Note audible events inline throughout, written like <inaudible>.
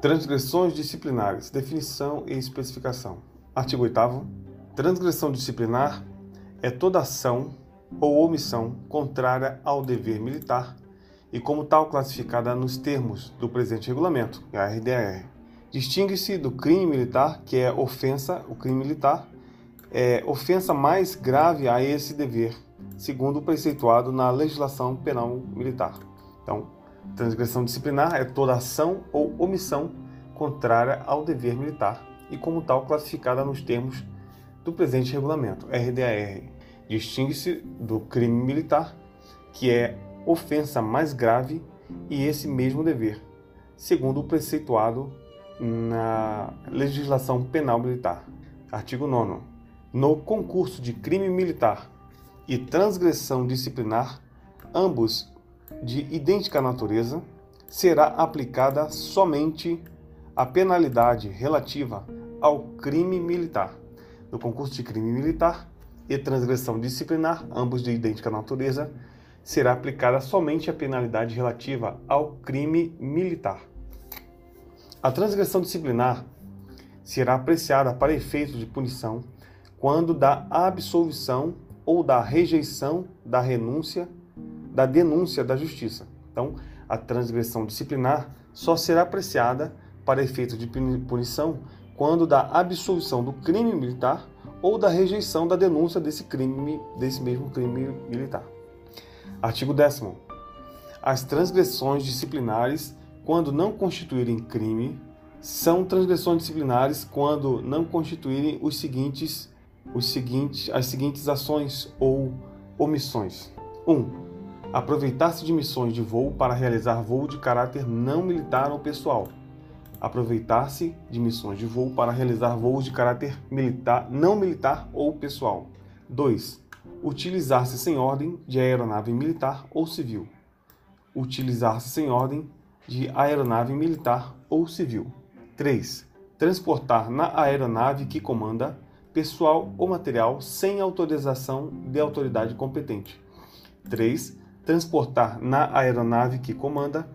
Transgressões disciplinares, definição e especificação. Artigo 8 Transgressão disciplinar é toda ação ou omissão contrária ao dever militar e como tal classificada nos termos do presente regulamento, a RDR. Distingue-se do crime militar, que é ofensa, o crime militar é ofensa mais grave a esse dever, segundo o preceituado na legislação penal militar. Então, transgressão disciplinar é toda ação ou omissão contrária ao dever militar e como tal classificada nos termos do presente regulamento, RDR. Distingue-se do crime militar, que é ofensa mais grave e esse mesmo dever, segundo o preceituado na legislação penal militar. Artigo 9. No concurso de crime militar e transgressão disciplinar, ambos de idêntica natureza, será aplicada somente a penalidade relativa ao crime militar. No concurso de crime militar e transgressão disciplinar, ambos de idêntica natureza, será aplicada somente a penalidade relativa ao crime militar. A transgressão disciplinar será apreciada para efeito de punição quando da absolvição ou da rejeição da renúncia da denúncia da justiça. Então, a transgressão disciplinar só será apreciada para efeito de punição quando da absolvição do crime militar ou da rejeição da denúncia desse crime, desse mesmo crime militar. Artigo 10 As transgressões disciplinares, quando não constituírem crime, são transgressões disciplinares quando não constituírem os seguintes, os seguintes, as seguintes ações ou omissões. 1. Um, aproveitar-se de missões de voo para realizar voo de caráter não militar ou pessoal aproveitar-se de missões de voo para realizar voos de caráter militar, não militar ou pessoal. 2. Utilizar-se sem ordem de aeronave militar ou civil. Utilizar-se sem ordem de aeronave militar ou civil. 3. Transportar na aeronave que comanda pessoal ou material sem autorização de autoridade competente. 3. Transportar na aeronave que comanda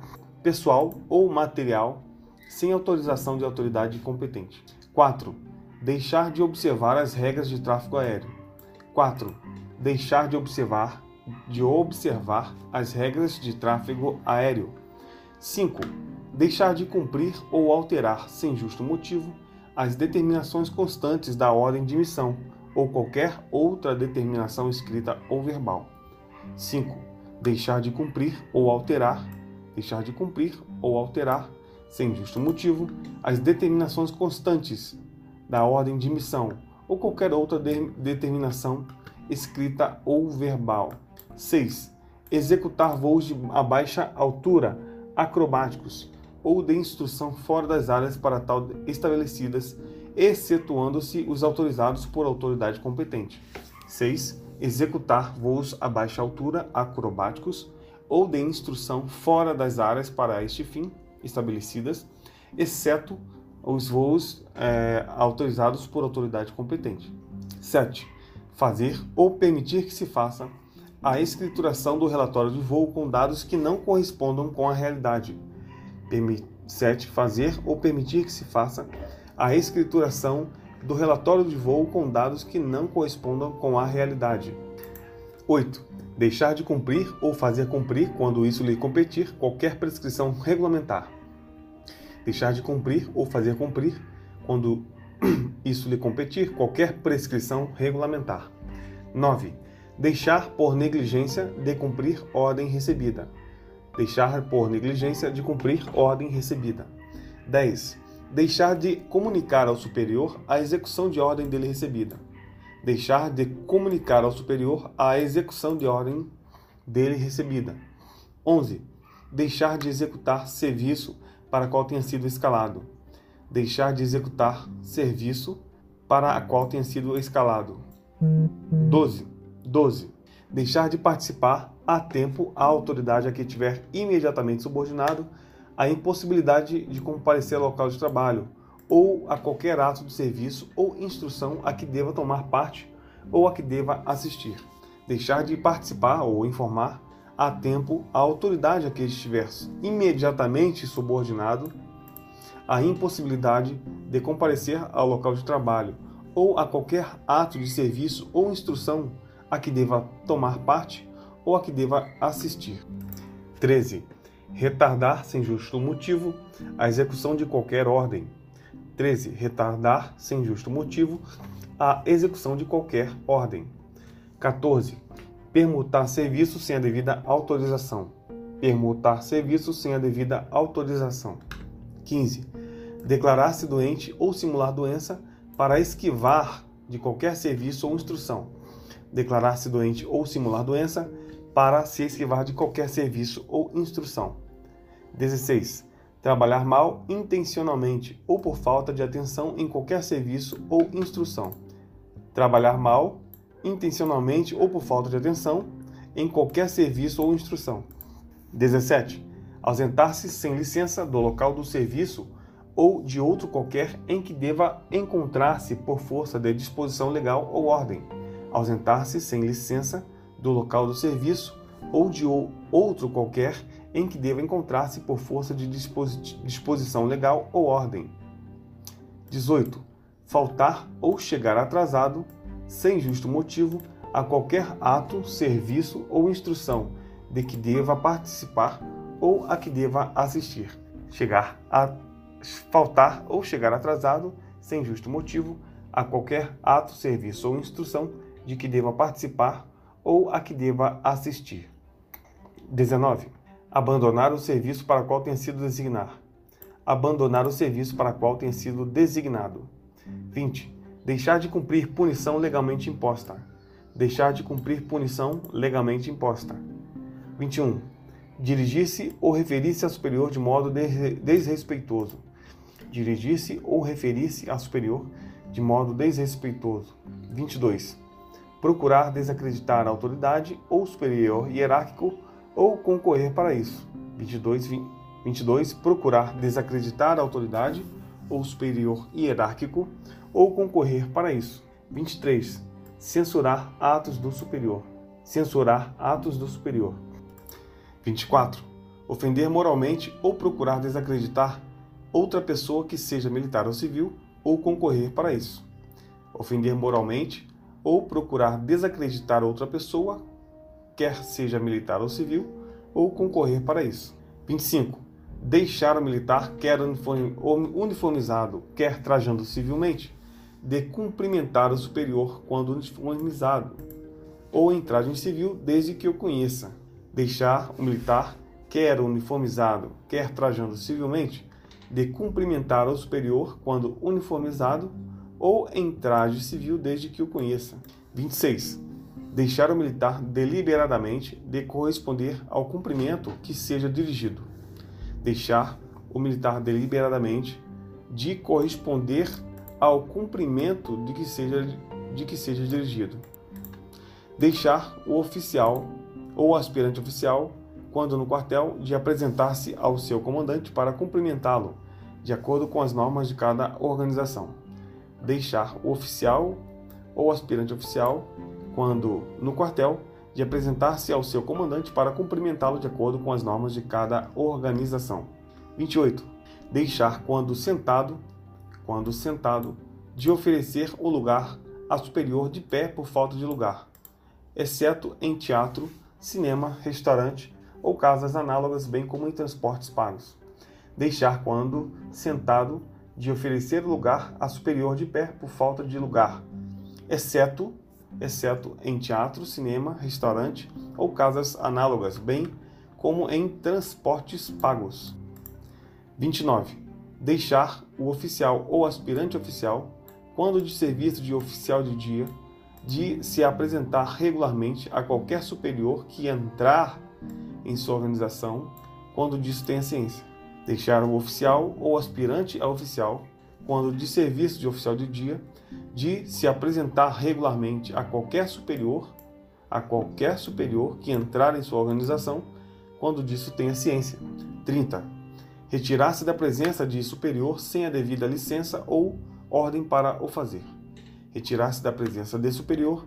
pessoal ou material sem autorização de autoridade competente. 4. Deixar de observar as regras de tráfego aéreo. 4. Deixar de observar de observar as regras de tráfego aéreo. 5. Deixar de cumprir ou alterar sem justo motivo as determinações constantes da ordem de missão ou qualquer outra determinação escrita ou verbal. 5. Deixar de cumprir ou alterar, deixar de cumprir ou alterar sem justo motivo, as determinações constantes da ordem de missão ou qualquer outra de determinação escrita ou verbal. 6. Executar voos de a baixa altura, acrobáticos ou de instrução fora das áreas para tal estabelecidas, excetuando-se os autorizados por autoridade competente. 6. Executar voos a baixa altura, acrobáticos ou de instrução fora das áreas para este fim, estabelecidas, exceto os voos é, autorizados por autoridade competente. 7. Fazer ou permitir que se faça a escrituração do relatório de voo com dados que não correspondam com a realidade. 7. Fazer ou permitir que se faça a escrituração do relatório de voo com dados que não correspondam com a realidade. 8. Deixar de cumprir ou fazer cumprir, quando isso lhe competir, qualquer prescrição regulamentar deixar de cumprir ou fazer cumprir, quando <clears throat> isso lhe competir, qualquer prescrição regulamentar. 9. Deixar por negligência de cumprir ordem recebida. Deixar por negligência de cumprir ordem recebida. 10. Deixar de comunicar ao superior a execução de ordem dele recebida. Deixar de comunicar ao superior a execução de ordem dele recebida. 11. Deixar de executar serviço para a qual tenha sido escalado, deixar de executar serviço para a qual tenha sido escalado. 12. 12. Deixar de participar a tempo a autoridade a que tiver imediatamente subordinado a impossibilidade de comparecer ao local de trabalho ou a qualquer ato de serviço ou instrução a que deva tomar parte ou a que deva assistir. Deixar de participar ou informar a tempo a autoridade a que estiver imediatamente subordinado a impossibilidade de comparecer ao local de trabalho ou a qualquer ato de serviço ou instrução a que deva tomar parte ou a que deva assistir. 13. Retardar sem justo motivo a execução de qualquer ordem. 13. Retardar sem justo motivo a execução de qualquer ordem. 14. Permutar serviço sem a devida autorização. Permutar serviço sem a devida autorização. 15. Declarar-se doente ou simular doença para esquivar de qualquer serviço ou instrução. Declarar-se doente ou simular doença para se esquivar de qualquer serviço ou instrução. 16. Trabalhar mal intencionalmente ou por falta de atenção em qualquer serviço ou instrução. Trabalhar mal intencionalmente ou por falta de atenção em qualquer serviço ou instrução. 17. Ausentar-se sem licença do local do serviço ou de outro qualquer em que deva encontrar-se por força de disposição legal ou ordem. Ausentar-se sem licença do local do serviço ou de outro qualquer em que deva encontrar-se por força de disposição legal ou ordem. 18. Faltar ou chegar atrasado, sem justo motivo, a qualquer ato, serviço ou instrução de que deva participar ou a que deva assistir. Chegar a faltar ou chegar atrasado, sem justo motivo, a qualquer ato, serviço ou instrução de que deva participar ou a que deva assistir. 19. Abandonar o serviço para qual tenha sido designar. Abandonar o serviço para qual tenha sido designado. 20. Deixar de cumprir punição legalmente imposta. Deixar de cumprir punição legalmente imposta. 21. Dirigir-se ou referir-se a superior de modo desrespeitoso. Dirigir-se ou referir-se a superior de modo desrespeitoso. 22 procurar desacreditar a autoridade ou superior hierárquico ou concorrer para isso. 22, 22 procurar desacreditar a autoridade ou superior hierárquico ou concorrer para isso. 23. Censurar atos do superior. Censurar atos do superior. 24. Ofender moralmente ou procurar desacreditar outra pessoa que seja militar ou civil ou concorrer para isso. Ofender moralmente ou procurar desacreditar outra pessoa, quer seja militar ou civil, ou concorrer para isso. 25. Deixar o militar, quer uniformizado, quer trajando civilmente, de cumprimentar o superior quando uniformizado, ou em traje civil, desde que o conheça. Deixar o militar, quer uniformizado, quer trajando civilmente, de cumprimentar o superior quando uniformizado, ou em traje civil desde que o conheça. 26. Deixar o militar deliberadamente de corresponder ao cumprimento que seja dirigido. Deixar o militar deliberadamente de corresponder ao cumprimento de que seja, de que seja dirigido. Deixar o oficial ou aspirante oficial, quando no quartel, de apresentar-se ao seu comandante para cumprimentá-lo, de acordo com as normas de cada organização deixar o oficial ou aspirante oficial, quando no quartel, de apresentar-se ao seu comandante para cumprimentá-lo de acordo com as normas de cada organização. 28. Deixar quando sentado, quando sentado, de oferecer o lugar a superior de pé por falta de lugar, exceto em teatro, cinema, restaurante ou casas análogas, bem como em transportes pagos. Deixar quando sentado de oferecer lugar a superior de pé por falta de lugar, exceto exceto em teatro, cinema, restaurante ou casas análogas, bem como em transportes pagos. 29. Deixar o oficial ou aspirante oficial, quando de serviço de oficial de dia, de se apresentar regularmente a qualquer superior que entrar em sua organização, quando disso tenha ciência deixar o oficial ou aspirante a oficial, quando de serviço de oficial de dia, de se apresentar regularmente a qualquer superior, a qualquer superior que entrar em sua organização, quando disso tenha ciência. 30. Retirar-se da presença de superior sem a devida licença ou ordem para o fazer. Retirar-se da presença de superior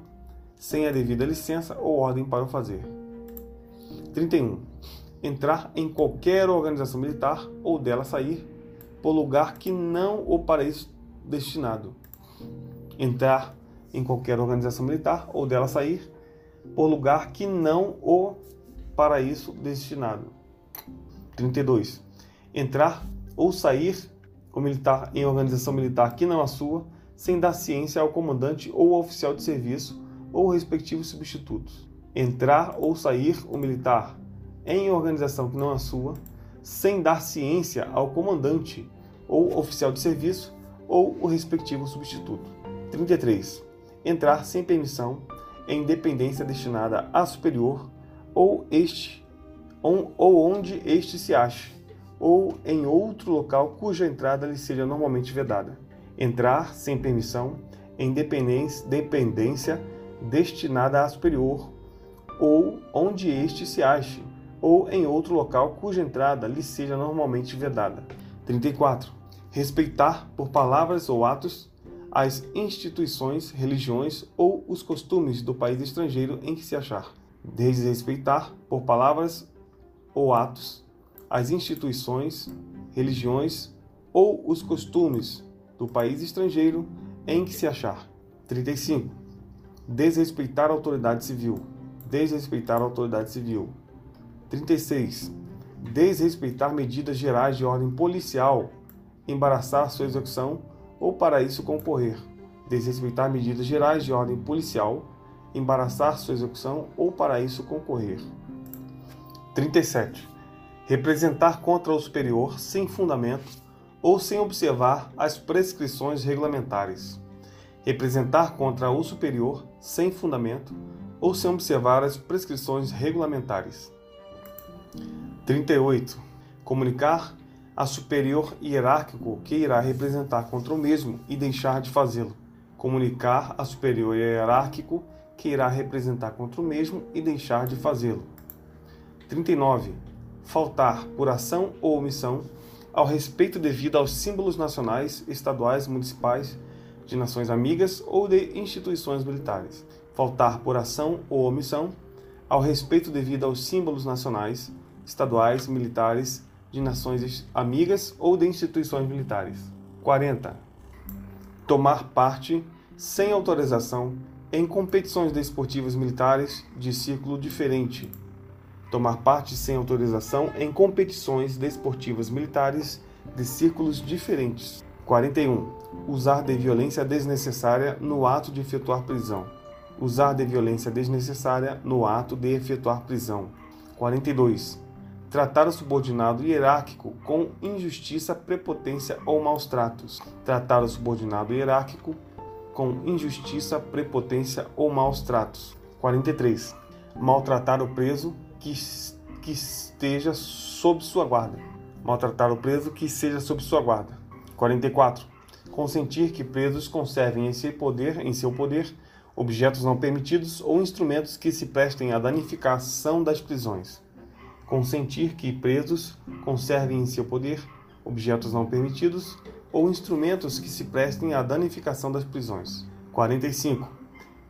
sem a devida licença ou ordem para o fazer. 31 entrar em qualquer organização militar ou dela sair, por lugar que não o para isso destinado. Entrar em qualquer organização militar ou dela sair por lugar que não o para isso destinado. 32. Entrar ou sair o militar em organização militar que não a sua, sem dar ciência ao comandante ou ao oficial de serviço ou respectivos substitutos. Entrar ou sair o militar em organização que não a sua, sem dar ciência ao comandante ou oficial de serviço ou o respectivo substituto. 33. Entrar sem permissão em dependência destinada a superior ou este ou onde este se ache, ou em outro local cuja entrada lhe seja normalmente vedada. Entrar sem permissão em dependência, destinada a superior ou onde este se ache, ou em outro local cuja entrada lhe seja normalmente vedada. 34. Respeitar por palavras ou atos as instituições, religiões ou os costumes do país estrangeiro em que se achar. Desrespeitar por palavras ou atos as instituições, religiões ou os costumes do país estrangeiro em que se achar. 35. Desrespeitar a autoridade civil. Desrespeitar a autoridade civil. 36. Desrespeitar medidas gerais de ordem policial, embaraçar sua execução ou para isso concorrer. Desrespeitar medidas gerais de ordem policial, embaraçar sua execução ou para isso concorrer. 37. Representar contra o superior sem fundamento ou sem observar as prescrições regulamentares. Representar contra o superior sem fundamento ou sem observar as prescrições regulamentares. 38. Comunicar a superior hierárquico que irá representar contra o mesmo e deixar de fazê-lo. Comunicar a superior hierárquico que irá representar contra o mesmo e deixar de fazê-lo. 39. Faltar por ação ou omissão ao respeito devido aos símbolos nacionais, estaduais, municipais, de nações amigas ou de instituições militares. Faltar por ação ou omissão ao respeito devido aos símbolos nacionais, estaduais, militares, de nações amigas ou de instituições militares. 40. Tomar parte sem autorização em competições desportivas militares de círculo diferente. Tomar parte sem autorização em competições desportivas militares de círculos diferentes. 41. Usar de violência desnecessária no ato de efetuar prisão. Usar de violência desnecessária no ato de efetuar prisão. 42 tratar o subordinado hierárquico com injustiça, prepotência ou maus tratos, tratar o subordinado hierárquico com injustiça, prepotência ou maus tratos. 43. Maltratar o preso que, que esteja sob sua guarda. Maltratar o preso que seja sob sua guarda. 44. Consentir que presos conservem em seu poder, em seu poder objetos não permitidos ou instrumentos que se prestem à danificação das prisões consentir que presos conservem em seu poder objetos não permitidos ou instrumentos que se prestem à danificação das prisões. 45.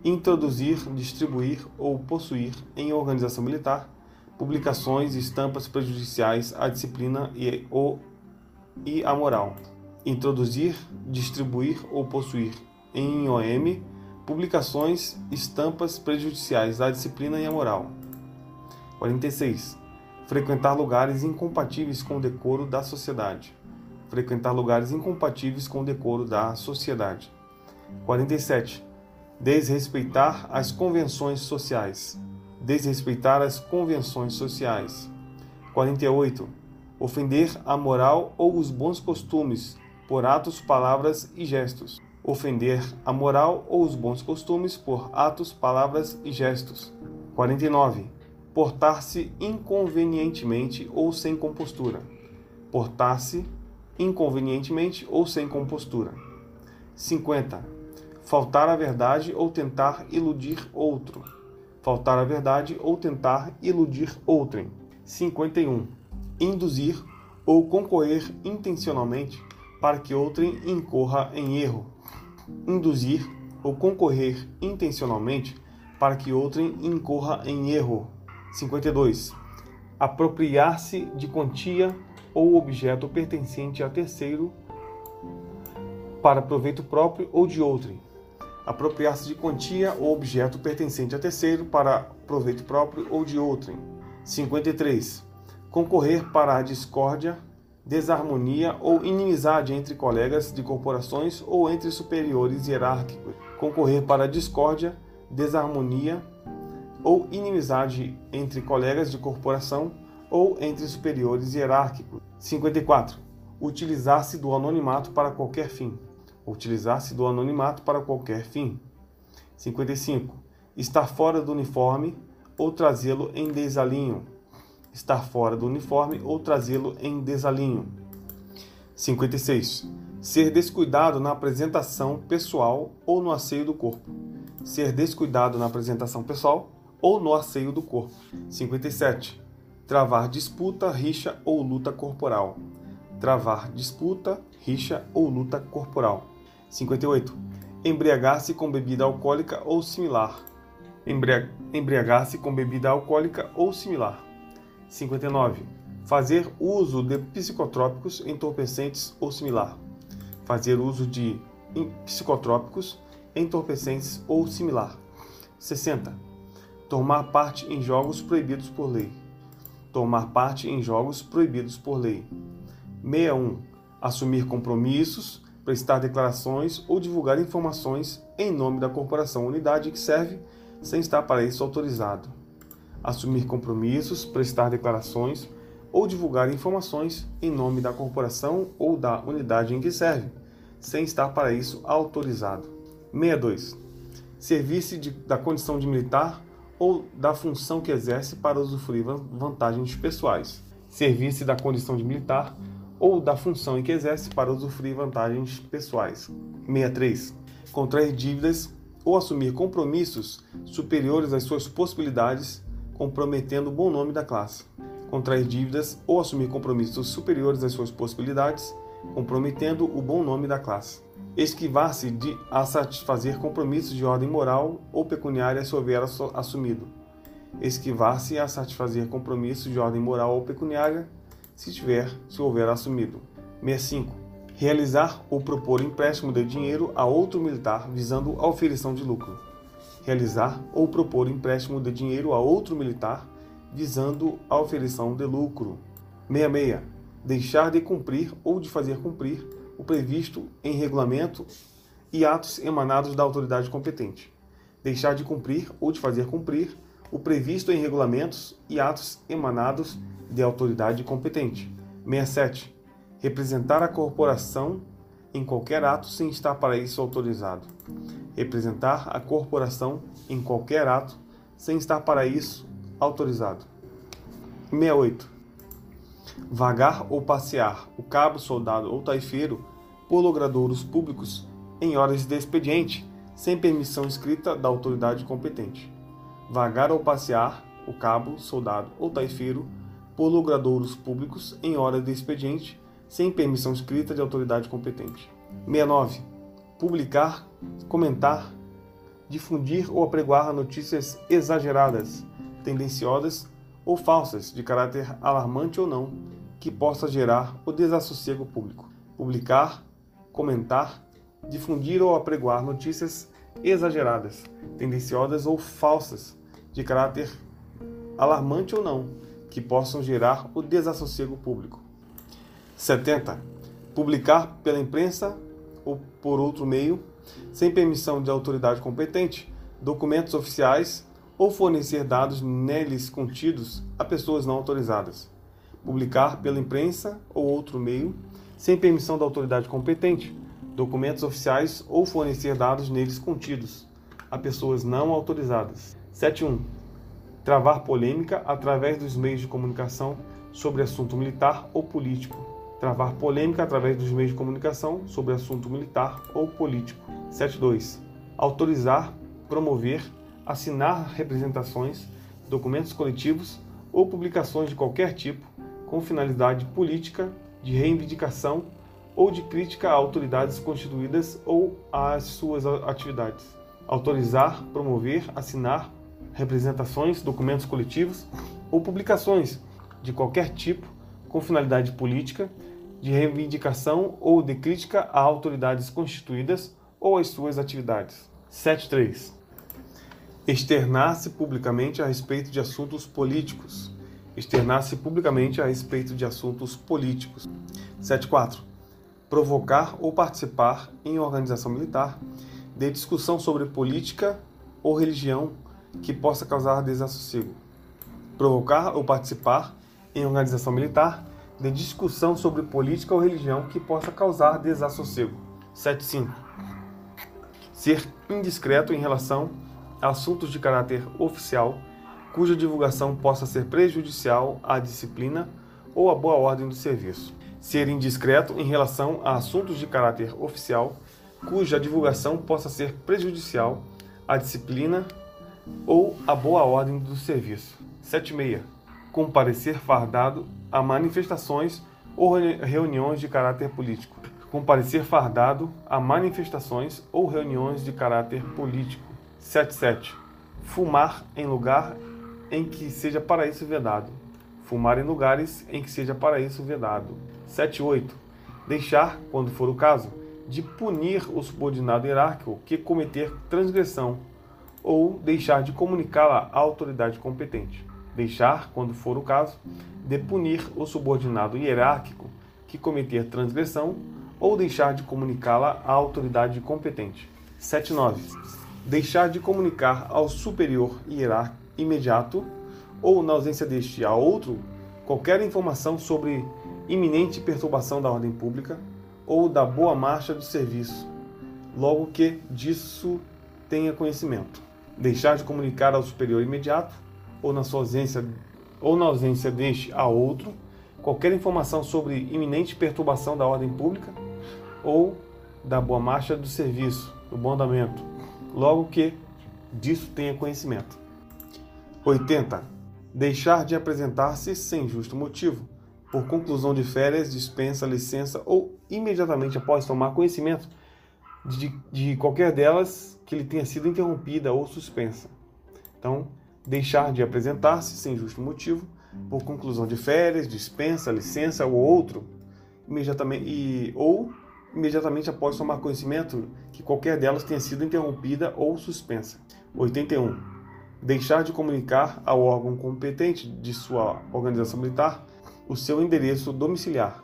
Introduzir, distribuir ou possuir em organização militar publicações e estampas prejudiciais à disciplina e, ou, e à moral. Introduzir, distribuir ou possuir em OM publicações, estampas prejudiciais à disciplina e à moral. 46 frequentar lugares incompatíveis com o decoro da sociedade. Frequentar lugares incompatíveis com o decoro da sociedade. 47. Desrespeitar as convenções sociais. Desrespeitar as convenções sociais. 48. Ofender a moral ou os bons costumes por atos, palavras e gestos. Ofender a moral ou os bons costumes por atos, palavras e gestos. 49 portar-se inconvenientemente ou sem compostura. Portar-se inconvenientemente ou sem compostura. 50. Faltar a verdade ou tentar iludir outro. Faltar a verdade ou tentar iludir outrem. 51. Induzir ou concorrer intencionalmente para que outrem incorra em erro. Induzir ou concorrer intencionalmente para que outrem incorra em erro. 52. Apropriar-se de quantia ou objeto pertencente a terceiro para proveito próprio ou de outrem. Apropriar-se de quantia ou objeto pertencente a terceiro para proveito próprio ou de outrem. 53. Concorrer para a discórdia, desarmonia ou inimizade entre colegas de corporações ou entre superiores hierárquicos. Concorrer para a discórdia, desarmonia ou inimizade entre colegas de corporação ou entre superiores hierárquicos. 54. Utilizar-se do anonimato para qualquer fim. Utilizar-se do anonimato para qualquer fim. 55. Estar fora do uniforme ou trazê-lo em desalinho. Estar fora do uniforme ou trazê-lo em desalinho. 56. Ser descuidado na apresentação pessoal ou no asseio do corpo. Ser descuidado na apresentação pessoal ou no asseio do corpo. 57. Travar disputa, rixa ou luta corporal. Travar disputa, rixa ou luta corporal. 58. Embriagar-se com bebida alcoólica ou similar. Embriagar-se com bebida alcoólica ou similar. 59. Fazer uso de psicotrópicos, entorpecentes ou similar. Fazer uso de psicotrópicos, entorpecentes ou similar. 60. Tomar parte em jogos proibidos por lei. Tomar parte em jogos proibidos por lei. 61. Assumir compromissos, prestar declarações ou divulgar informações em nome da corporação ou unidade que serve, sem estar para isso autorizado. Assumir compromissos, prestar declarações ou divulgar informações em nome da corporação ou da unidade em que serve, sem estar para isso autorizado. 62. Servir-se da condição de militar ou da função que exerce para usufruir vantagens pessoais. Servir-se da condição de militar ou da função em que exerce para usufruir vantagens pessoais. 63. Contrair dívidas ou assumir compromissos superiores às suas possibilidades, comprometendo o bom nome da classe. Contrair dívidas ou assumir compromissos superiores às suas possibilidades, comprometendo o bom nome da classe. Esquivar-se de a satisfazer compromissos de ordem moral ou pecuniária se houver assumido. Esquivar-se a satisfazer compromissos de ordem moral ou pecuniária se tiver, se houver assumido. 65. Realizar ou propor empréstimo de dinheiro a outro militar visando a oferição de lucro. Realizar ou propor empréstimo de dinheiro a outro militar visando a oferição de lucro. 66. Deixar de cumprir ou de fazer cumprir o previsto em regulamento e atos emanados da autoridade competente. Deixar de cumprir ou de fazer cumprir o previsto em regulamentos e atos emanados de autoridade competente. 67. Representar a corporação em qualquer ato sem estar para isso autorizado. Representar a corporação em qualquer ato sem estar para isso autorizado. 68. Vagar ou passear o cabo, soldado ou taifeiro por logradouros públicos em horas de expediente, sem permissão escrita da autoridade competente. Vagar ou passear o cabo, soldado ou taifeiro por logradouros públicos em hora de expediente, sem permissão escrita de autoridade competente. 69. Publicar, comentar, difundir ou apregoar notícias exageradas, tendenciosas ou falsas, de caráter alarmante ou não, que possa gerar o desassossego público. Publicar, comentar, difundir ou apregoar notícias exageradas, tendenciosas ou falsas, de caráter alarmante ou não, que possam gerar o desassossego público. 70. Publicar pela imprensa ou por outro meio, sem permissão de autoridade competente, documentos oficiais ou fornecer dados neles contidos a pessoas não autorizadas. Publicar pela imprensa ou outro meio, sem permissão da autoridade competente, documentos oficiais ou fornecer dados neles contidos a pessoas não autorizadas. 71 travar polêmica através dos meios de comunicação sobre assunto militar ou político. Travar polêmica através dos meios de comunicação sobre assunto militar ou político. 72. Autorizar, promover, assinar representações, documentos coletivos ou publicações de qualquer tipo com finalidade política, de reivindicação ou de crítica a autoridades constituídas ou às suas atividades. Autorizar, promover, assinar representações, documentos coletivos ou publicações de qualquer tipo com finalidade política, de reivindicação ou de crítica a autoridades constituídas ou às suas atividades. 7.3. Externar-se publicamente a respeito de assuntos políticos. Externar-se publicamente a respeito de assuntos políticos. 7.4. Provocar ou participar em organização militar de discussão sobre política ou religião que possa causar desassossego. Provocar ou participar em organização militar de discussão sobre política ou religião que possa causar desassossego. 7.5. Ser indiscreto em relação a assuntos de caráter oficial cuja divulgação possa ser prejudicial à disciplina ou à boa ordem do serviço. Ser indiscreto em relação a assuntos de caráter oficial cuja divulgação possa ser prejudicial à disciplina ou à boa ordem do serviço. 7.6. Comparecer fardado a manifestações ou reuniões de caráter político. Comparecer fardado a manifestações ou reuniões de caráter político. 7.7. Fumar em lugar em que seja para isso vedado. Fumar em lugares em que seja para isso vedado. 7.8. Deixar, quando for o caso, de punir o subordinado hierárquico que cometer transgressão ou deixar de comunicá-la à autoridade competente. Deixar, quando for o caso, de punir o subordinado hierárquico que cometer transgressão ou deixar de comunicá-la à autoridade competente. 7.9. Deixar de comunicar ao superior hierárquico imediato ou, na ausência deste, a outro, qualquer informação sobre iminente perturbação da ordem pública ou da boa marcha do serviço, logo que disso tenha conhecimento deixar de comunicar ao superior imediato ou na sua ausência ou na ausência deste a outro qualquer informação sobre iminente perturbação da ordem pública ou da boa marcha do serviço, do bom andamento, logo que disso tenha conhecimento. 80. Deixar de apresentar-se sem justo motivo, por conclusão de férias, dispensa, licença ou imediatamente após tomar conhecimento de, de qualquer delas que lhe tenha sido interrompida ou suspensa. Então, deixar de apresentar-se sem justo motivo, por conclusão de férias, dispensa, licença ou outro, imediatamente, e, ou imediatamente após tomar conhecimento que qualquer delas tenha sido interrompida ou suspensa. 81. Deixar de comunicar ao órgão competente de sua organização militar o seu endereço domiciliar.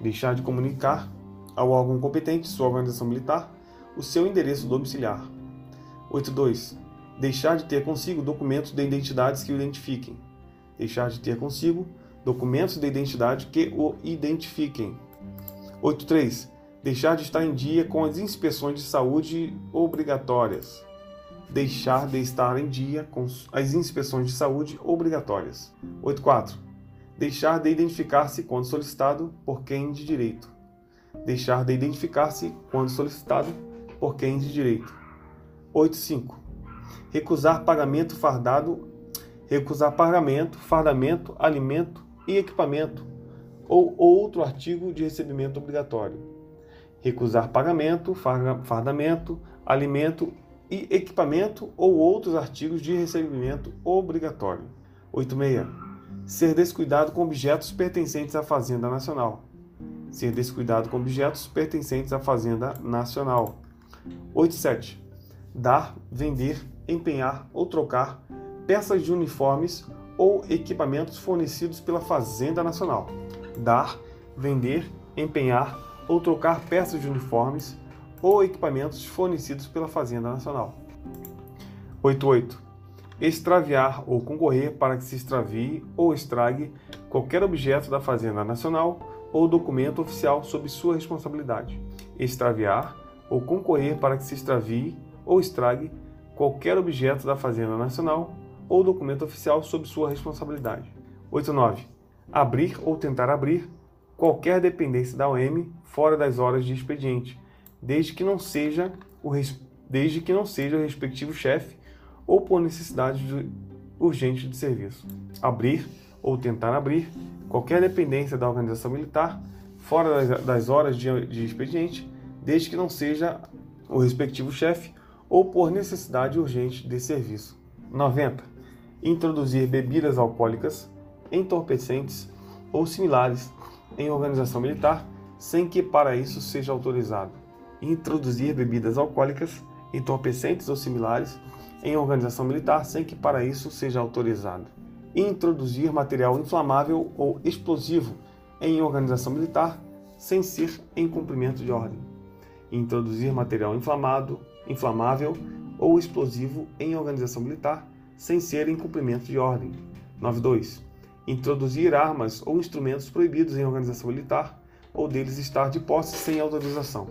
Deixar de comunicar ao órgão competente de sua organização militar o seu endereço domiciliar. 82. Deixar de ter consigo documentos de identidades que o identifiquem. Deixar de ter consigo documentos de identidade que o identifiquem. 83. Deixar de estar em dia com as inspeções de saúde obrigatórias. Deixar de estar em dia com as inspeções de saúde obrigatórias. 84. Deixar de identificar-se quando solicitado por quem de direito deixar de identificar-se quando solicitado por quem de direito. 8.5. Recusar pagamento fardado, recusar pagamento, fardamento, alimento e equipamento ou outro artigo de recebimento obrigatório. Recusar pagamento, fardamento, alimento e equipamento ou outros artigos de recebimento obrigatório. 8.6. Ser descuidado com objetos pertencentes à Fazenda Nacional ser descuidado com objetos pertencentes à Fazenda Nacional. 87. Dar, vender, empenhar ou trocar peças de uniformes ou equipamentos fornecidos pela Fazenda Nacional. Dar, vender, empenhar ou trocar peças de uniformes ou equipamentos fornecidos pela Fazenda Nacional. 88. Extraviar ou concorrer para que se extravie ou estrague qualquer objeto da Fazenda Nacional ou documento oficial sob sua responsabilidade. Extraviar ou concorrer para que se extravie ou estrague qualquer objeto da Fazenda Nacional ou documento oficial sob sua responsabilidade. 89. Abrir ou tentar abrir qualquer dependência da OM fora das horas de expediente, desde que não seja o, desde que não seja o respectivo chefe ou por necessidade de, urgente de serviço. Abrir ou tentar abrir qualquer dependência da organização militar fora das, das horas de, de expediente, desde que não seja o respectivo chefe ou por necessidade urgente de serviço. 90. Introduzir bebidas alcoólicas, entorpecentes ou similares em organização militar, sem que para isso seja autorizado. Introduzir bebidas alcoólicas, entorpecentes ou similares em organização militar, sem que para isso seja autorizado. Introduzir material inflamável ou explosivo em organização militar, sem ser em cumprimento de ordem. Introduzir material inflamado, inflamável ou explosivo em organização militar, sem ser em cumprimento de ordem. 92. Introduzir armas ou instrumentos proibidos em organização militar, ou deles estar de posse sem autorização.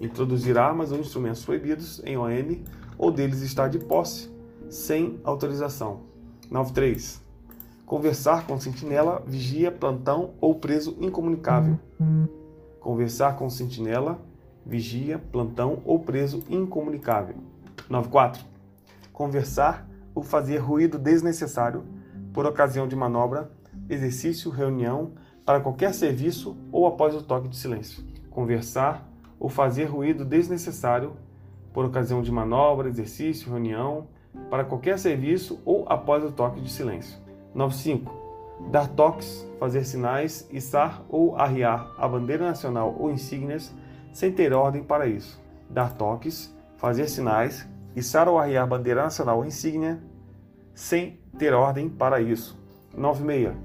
Introduzir armas ou instrumentos proibidos em OM, ou deles estar de posse sem autorização. 93. Conversar com sentinela, vigia, plantão ou preso incomunicável. Conversar com sentinela, vigia, plantão ou preso incomunicável. 94. Conversar ou fazer ruído desnecessário por ocasião de manobra, exercício, reunião, para qualquer serviço ou após o toque de silêncio. Conversar ou fazer ruído desnecessário por ocasião de manobra, exercício, reunião, para qualquer serviço ou após o toque de silêncio. 95. Dar toques, fazer sinais, içar ou arriar a bandeira nacional ou insígnias sem ter ordem para isso. Dar toques, fazer sinais, içar ou arriar bandeira nacional ou insígnia sem ter ordem para isso. 96.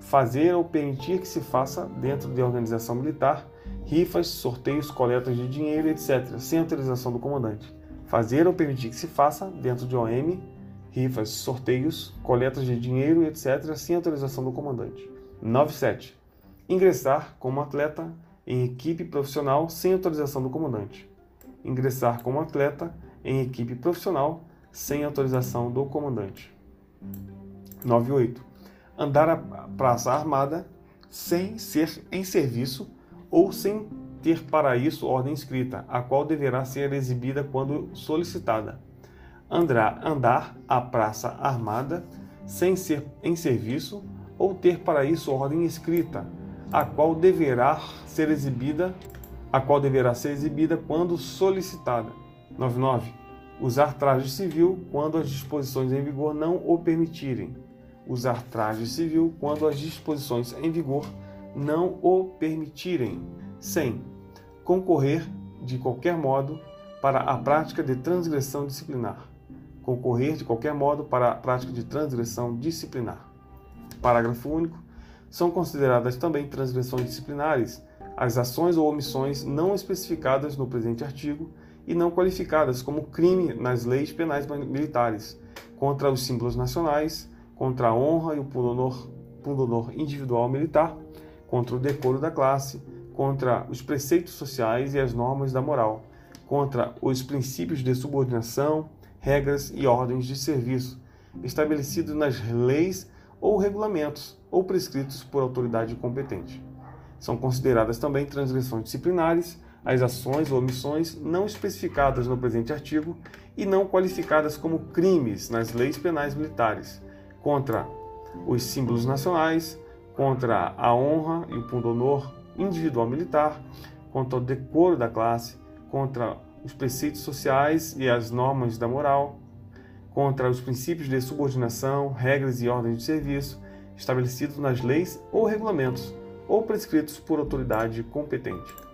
Fazer ou permitir que se faça, dentro de organização militar, rifas, sorteios, coletas de dinheiro, etc., sem autorização do comandante. Fazer ou permitir que se faça, dentro de OM, rifas, sorteios, coletas de dinheiro, etc., sem autorização do comandante. 97. Ingressar como atleta em equipe profissional sem autorização do comandante. Ingressar como atleta em equipe profissional sem autorização do comandante. 98. Andar a praça armada sem ser em serviço ou sem ter para isso ordem escrita, a qual deverá ser exibida quando solicitada. Andar, andar a praça armada sem ser em serviço ou ter para isso ordem escrita, a qual deverá ser exibida, a qual deverá ser exibida quando solicitada. 99 Usar traje civil quando as disposições em vigor não o permitirem. Usar traje civil quando as disposições em vigor não o permitirem. 100. Concorrer de qualquer modo para a prática de transgressão disciplinar. Concorrer de qualquer modo para a prática de transgressão disciplinar. Parágrafo único. São consideradas também transgressões disciplinares. As ações ou omissões não especificadas no presente artigo e não qualificadas como crime nas leis penais militares, contra os símbolos nacionais, contra a honra e o pundonor, individual militar, contra o decoro da classe, contra os preceitos sociais e as normas da moral, contra os princípios de subordinação, regras e ordens de serviço, estabelecidos nas leis ou regulamentos ou prescritos por autoridade competente. São consideradas também transgressões disciplinares as ações ou omissões não especificadas no presente artigo e não qualificadas como crimes nas leis penais militares, contra os símbolos nacionais, contra a honra e o pundonor individual militar, contra o decoro da classe, contra os preceitos sociais e as normas da moral, contra os princípios de subordinação, regras e ordens de serviço estabelecidos nas leis ou regulamentos ou prescritos por autoridade competente.